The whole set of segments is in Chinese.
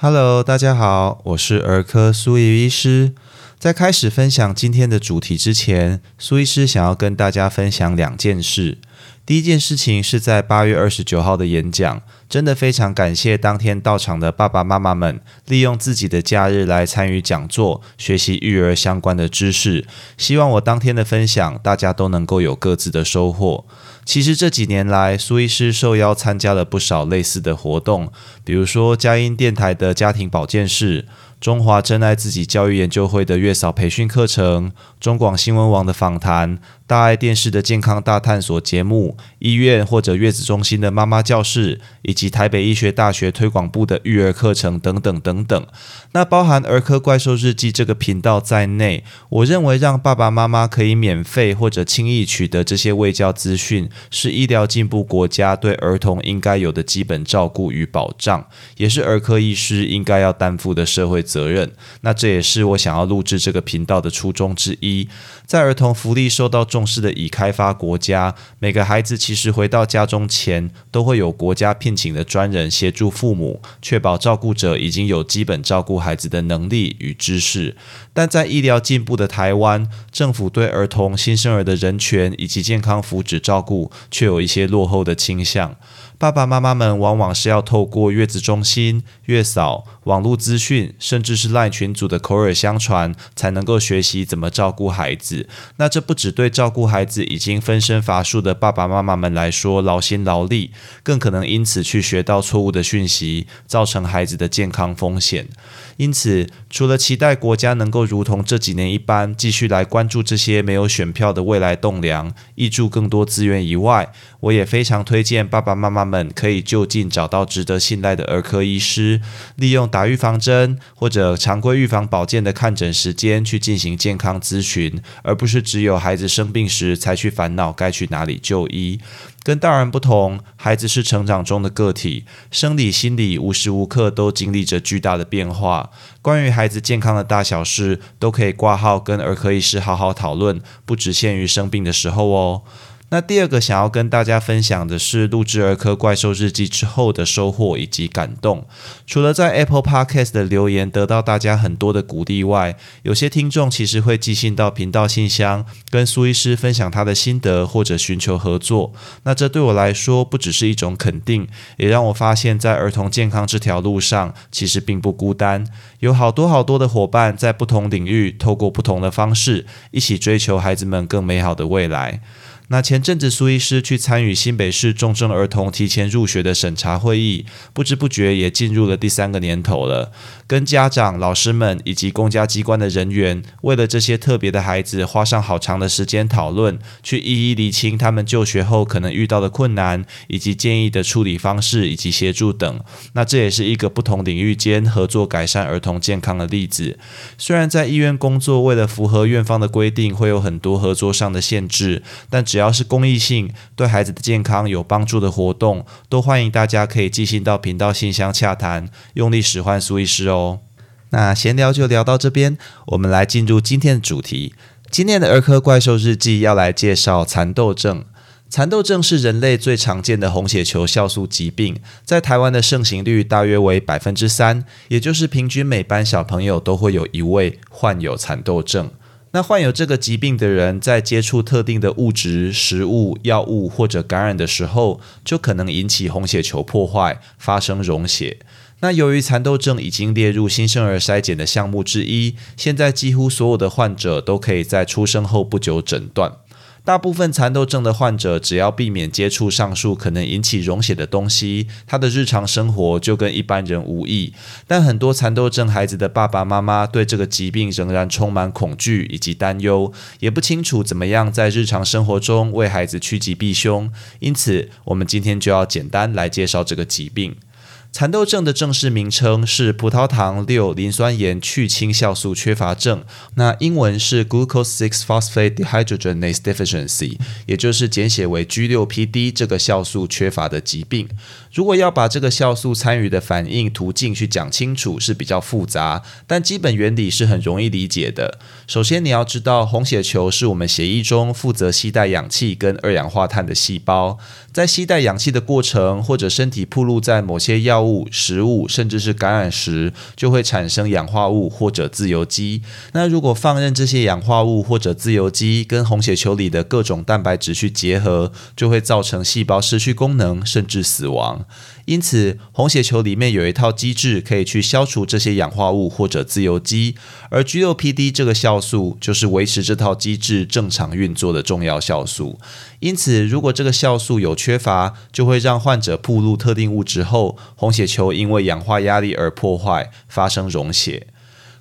Hello，大家好，我是儿科苏怡医师。在开始分享今天的主题之前，苏医师想要跟大家分享两件事。第一件事情是在八月二十九号的演讲，真的非常感谢当天到场的爸爸妈妈们，利用自己的假日来参与讲座，学习育儿相关的知识。希望我当天的分享，大家都能够有各自的收获。其实这几年来，苏医师受邀参加了不少类似的活动，比如说佳音电台的家庭保健室。中华真爱自己教育研究会的月嫂培训课程，中广新闻网的访谈，大爱电视的健康大探索节目，医院或者月子中心的妈妈教室，以及台北医学大学推广部的育儿课程等等等等。那包含儿科怪兽日记这个频道在内，我认为让爸爸妈妈可以免费或者轻易取得这些卫教资讯，是医疗进步国家对儿童应该有的基本照顾与保障，也是儿科医师应该要担负的社会。责任，那这也是我想要录制这个频道的初衷之一。在儿童福利受到重重视的已开发国家，每个孩子其实回到家中前，都会有国家聘请的专人协助父母，确保照顾者已经有基本照顾孩子的能力与知识。但在医疗进步的台湾，政府对儿童新生儿的人权以及健康福祉照顾，却有一些落后的倾向。爸爸妈妈们往往是要透过月子中心、月嫂、网络资讯，甚至是赖群组的口耳相传，才能够学习怎么照顾孩子。那这不只对照顾孩子已经分身乏术的爸爸妈妈们来说劳心劳力，更可能因此去学到错误的讯息，造成孩子的健康风险。因此，除了期待国家能够如同这几年一般，继续来关注这些没有选票的未来栋梁，挹注更多资源以外，我也非常推荐爸爸妈妈们可以就近找到值得信赖的儿科医师，利用打预防针或者常规预防保健的看诊时间去进行健康咨询，而不是只有孩子生病时才去烦恼该去哪里就医。跟大人不同，孩子是成长中的个体，生理、心理无时无刻都经历着巨大的变化。关于孩子健康的大小事，都可以挂号跟儿科医师好好讨论，不只限于生病的时候哦。那第二个想要跟大家分享的是录制儿科怪兽日记之后的收获以及感动。除了在 Apple Podcast 的留言得到大家很多的鼓励外，有些听众其实会寄信到频道信箱，跟苏医师分享他的心得或者寻求合作。那这对我来说不只是一种肯定，也让我发现，在儿童健康这条路上，其实并不孤单，有好多好多的伙伴在不同领域，透过不同的方式，一起追求孩子们更美好的未来。那前阵子苏医师去参与新北市重症儿童提前入学的审查会议，不知不觉也进入了第三个年头了。跟家长、老师们以及公家机关的人员，为了这些特别的孩子，花上好长的时间讨论，去一一厘清他们就学后可能遇到的困难，以及建议的处理方式以及协助等。那这也是一个不同领域间合作改善儿童健康的例子。虽然在医院工作，为了符合院方的规定，会有很多合作上的限制，但只只要是公益性、对孩子的健康有帮助的活动，都欢迎大家可以寄信到频道信箱洽谈，用力使唤苏医师哦。那闲聊就聊到这边，我们来进入今天的主题。今天的儿科怪兽日记要来介绍蚕豆症。蚕豆症是人类最常见的红血球酵素疾病，在台湾的盛行率大约为百分之三，也就是平均每班小朋友都会有一位患有蚕豆症。那患有这个疾病的人，在接触特定的物质、食物、药物或者感染的时候，就可能引起红血球破坏，发生溶血。那由于蚕豆症已经列入新生儿筛检的项目之一，现在几乎所有的患者都可以在出生后不久诊断。大部分蚕豆症的患者，只要避免接触上述可能引起溶血的东西，他的日常生活就跟一般人无异。但很多蚕豆症孩子的爸爸妈妈对这个疾病仍然充满恐惧以及担忧，也不清楚怎么样在日常生活中为孩子趋吉避凶。因此，我们今天就要简单来介绍这个疾病。蚕豆症的正式名称是葡萄糖六磷酸盐去氢酵素缺乏症，那英文是 Glucose Six Phosphate Dehydrogenase Deficiency，也就是简写为 G6PD 这个酵素缺乏的疾病。如果要把这个酵素参与的反应途径去讲清楚是比较复杂，但基本原理是很容易理解的。首先你要知道，红血球是我们血液中负责吸带氧气跟二氧化碳的细胞，在吸带氧气的过程或者身体暴露在某些药药物、食物，甚至是感染时，就会产生氧化物或者自由基。那如果放任这些氧化物或者自由基跟红血球里的各种蛋白质去结合，就会造成细胞失去功能，甚至死亡。因此，红血球里面有一套机制可以去消除这些氧化物或者自由基，而 G6PD 这个酵素就是维持这套机制正常运作的重要酵素。因此，如果这个酵素有缺乏，就会让患者暴露特定物质后，红血球因为氧化压力而破坏，发生溶血。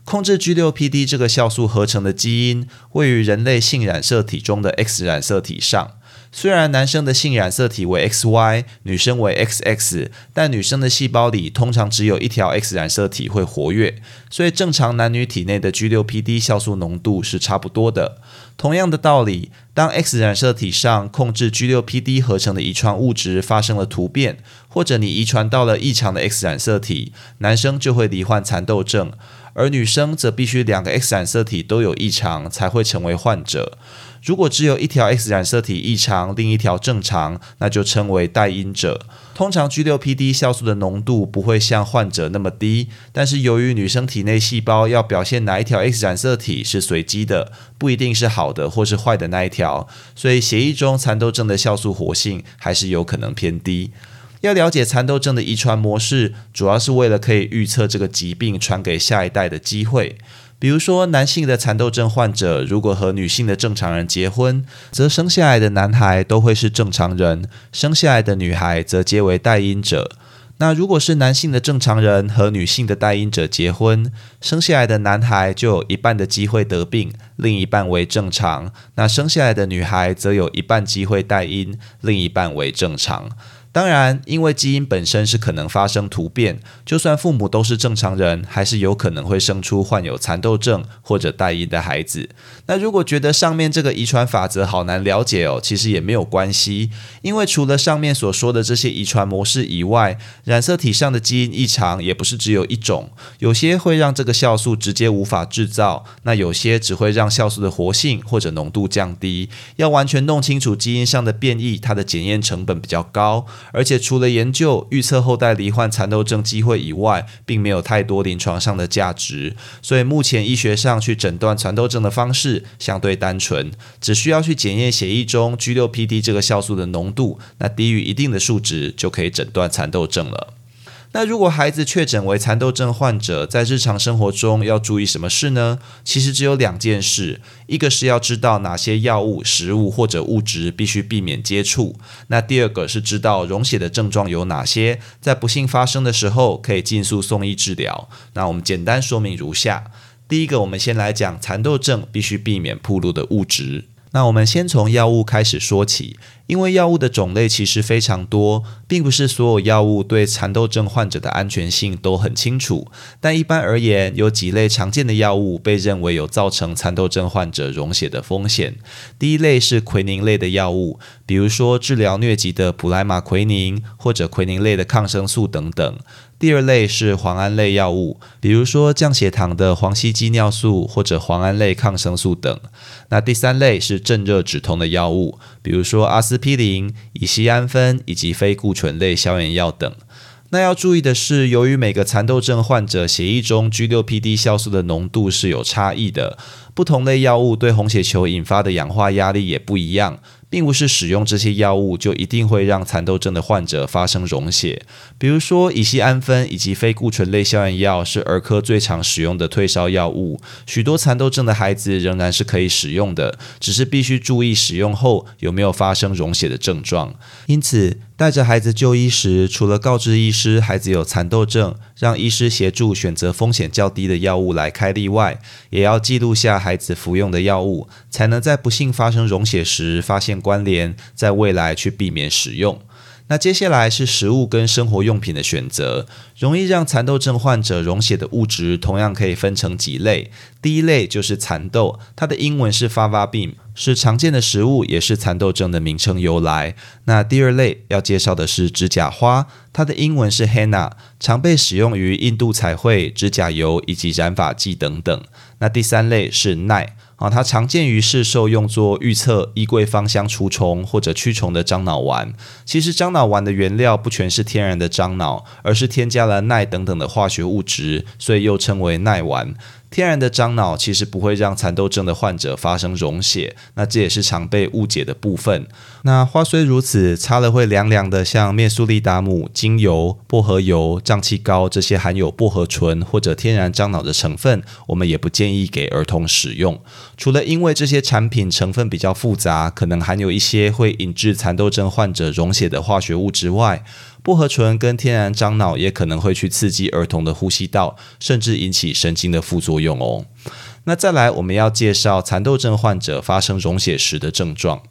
控制 G6PD 这个酵素合成的基因位于人类性染色体中的 X 染色体上。虽然男生的性染色体为 XY，女生为 XX，但女生的细胞里通常只有一条 X 染色体会活跃，所以正常男女体内的 G6PD 酵素浓度是差不多的。同样的道理，当 X 染色体上控制 G6PD 合成的遗传物质发生了突变，或者你遗传到了异常的 X 染色体，男生就会罹患蚕豆症，而女生则必须两个 X 染色体都有异常才会成为患者。如果只有一条 X 染色体异常，另一条正常，那就称为带因者。通常 G6PD 酵素的浓度不会像患者那么低，但是由于女生体内细胞要表现哪一条 X 染色体是随机的，不一定是好的或是坏的那一条，所以血液中蚕豆症的酵素活性还是有可能偏低。要了解蚕豆症的遗传模式，主要是为了可以预测这个疾病传给下一代的机会。比如说，男性的蚕豆症患者如果和女性的正常人结婚，则生下来的男孩都会是正常人；生下来的女孩则皆为代因者。那如果是男性的正常人和女性的代因者结婚，生下来的男孩就有一半的机会得病，另一半为正常；那生下来的女孩则有一半机会代因，另一半为正常。当然，因为基因本身是可能发生突变，就算父母都是正常人，还是有可能会生出患有蚕豆症或者带因的孩子。那如果觉得上面这个遗传法则好难了解哦，其实也没有关系，因为除了上面所说的这些遗传模式以外，染色体上的基因异常也不是只有一种，有些会让这个酵素直接无法制造，那有些只会让酵素的活性或者浓度降低。要完全弄清楚基因上的变异，它的检验成本比较高。而且除了研究预测后代罹患蚕豆症机会以外，并没有太多临床上的价值。所以目前医学上去诊断蚕豆症的方式相对单纯，只需要去检验血液中 G6PD 这个酵素的浓度，那低于一定的数值就可以诊断蚕豆症了。那如果孩子确诊为蚕豆症患者，在日常生活中要注意什么事呢？其实只有两件事，一个是要知道哪些药物、食物或者物质必须避免接触；那第二个是知道溶血的症状有哪些，在不幸发生的时候可以尽速送医治疗。那我们简单说明如下：第一个，我们先来讲蚕豆症必须避免暴露的物质。那我们先从药物开始说起。因为药物的种类其实非常多，并不是所有药物对蚕豆症患者的安全性都很清楚。但一般而言，有几类常见的药物被认为有造成蚕豆症患者溶血的风险。第一类是奎宁类的药物，比如说治疗疟疾的普莱马奎宁，或者奎宁类的抗生素等等。第二类是磺胺类药物，比如说降血糖的磺西基尿素或者磺胺类抗生素等。那第三类是镇热止痛的药物，比如说阿司斯。匹林、乙酰氨酚以及非固醇类消炎药等。那要注意的是，由于每个蚕豆症患者血液中 G6PD 酵素的浓度是有差异的，不同类药物对红血球引发的氧化压力也不一样。并不是使用这些药物就一定会让蚕豆症的患者发生溶血。比如说，乙酰氨酚以及非固醇类消炎药是儿科最常使用的退烧药物，许多蚕豆症的孩子仍然是可以使用的，只是必须注意使用后有没有发生溶血的症状。因此，带着孩子就医时，除了告知医师孩子有蚕豆症，让医师协助选择风险较低的药物来开例外，也要记录下孩子服用的药物，才能在不幸发生溶血时发现关联，在未来去避免使用。那接下来是食物跟生活用品的选择，容易让蚕豆症患者溶血的物质，同样可以分成几类。第一类就是蚕豆，它的英文是 fava bean。是常见的食物，也是蚕豆症的名称由来。那第二类要介绍的是指甲花，它的英文是 henna，常被使用于印度彩绘、指甲油以及染发剂等等。那第三类是耐。啊，它常见于市售用作预测衣柜芳香除虫或者驱虫的樟脑丸。其实樟脑丸的原料不全是天然的樟脑，而是添加了耐等等的化学物质，所以又称为耐丸。天然的樟脑其实不会让蚕豆症的患者发生溶血，那这也是常被误解的部分。那话虽如此，擦了会凉凉的，像面苏利达姆精油、薄荷油、胀气膏这些含有薄荷醇或者天然樟脑的成分，我们也不建议给儿童使用。除了因为这些产品成分比较复杂，可能含有一些会引致蚕豆症患者溶血的化学物之外，薄荷醇跟天然樟脑也可能会去刺激儿童的呼吸道，甚至引起神经的副作用哦。那再来，我们要介绍蚕豆症患者发生溶血时的症状。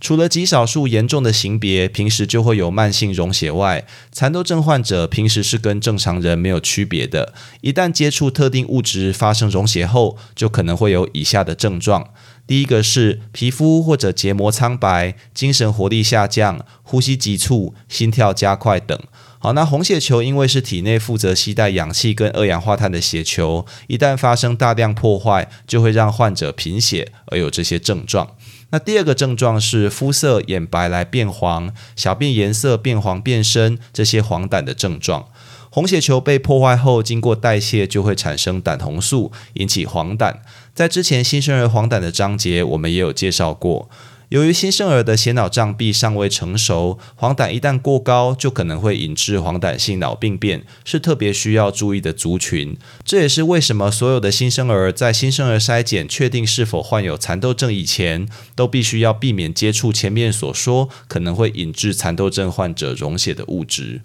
除了极少数严重的型别平时就会有慢性溶血外，蚕豆症患者平时是跟正常人没有区别的。一旦接触特定物质发生溶血后，就可能会有以下的症状。第一个是皮肤或者结膜苍白、精神活力下降、呼吸急促、心跳加快等。好，那红血球因为是体内负责携带氧气跟二氧化碳的血球，一旦发生大量破坏，就会让患者贫血而有这些症状。那第二个症状是肤色眼白来变黄、小便颜色变黄变深这些黄疸的症状。红血球被破坏后，经过代谢就会产生胆红素，引起黄疸。在之前新生儿黄疸的章节，我们也有介绍过。由于新生儿的血脑障壁尚未成熟，黄疸一旦过高，就可能会引致黄疸性脑病变，是特别需要注意的族群。这也是为什么所有的新生儿在新生儿筛检确定是否患有蚕豆症以前，都必须要避免接触前面所说可能会引致蚕豆症患者溶血的物质。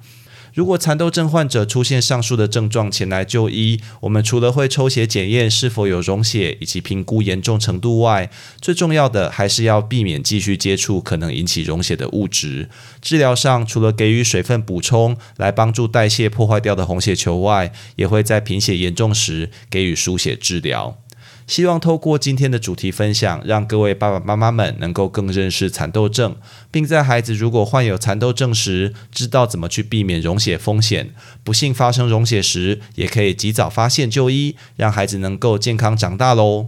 如果蚕豆症患者出现上述的症状前来就医，我们除了会抽血检验是否有溶血以及评估严重程度外，最重要的还是要避免继续接触可能引起溶血的物质。治疗上，除了给予水分补充来帮助代谢破坏掉的红血球外，也会在贫血严重时给予输血治疗。希望透过今天的主题分享，让各位爸爸妈妈们能够更认识蚕豆症，并在孩子如果患有蚕豆症时，知道怎么去避免溶血风险。不幸发生溶血时，也可以及早发现就医，让孩子能够健康长大喽。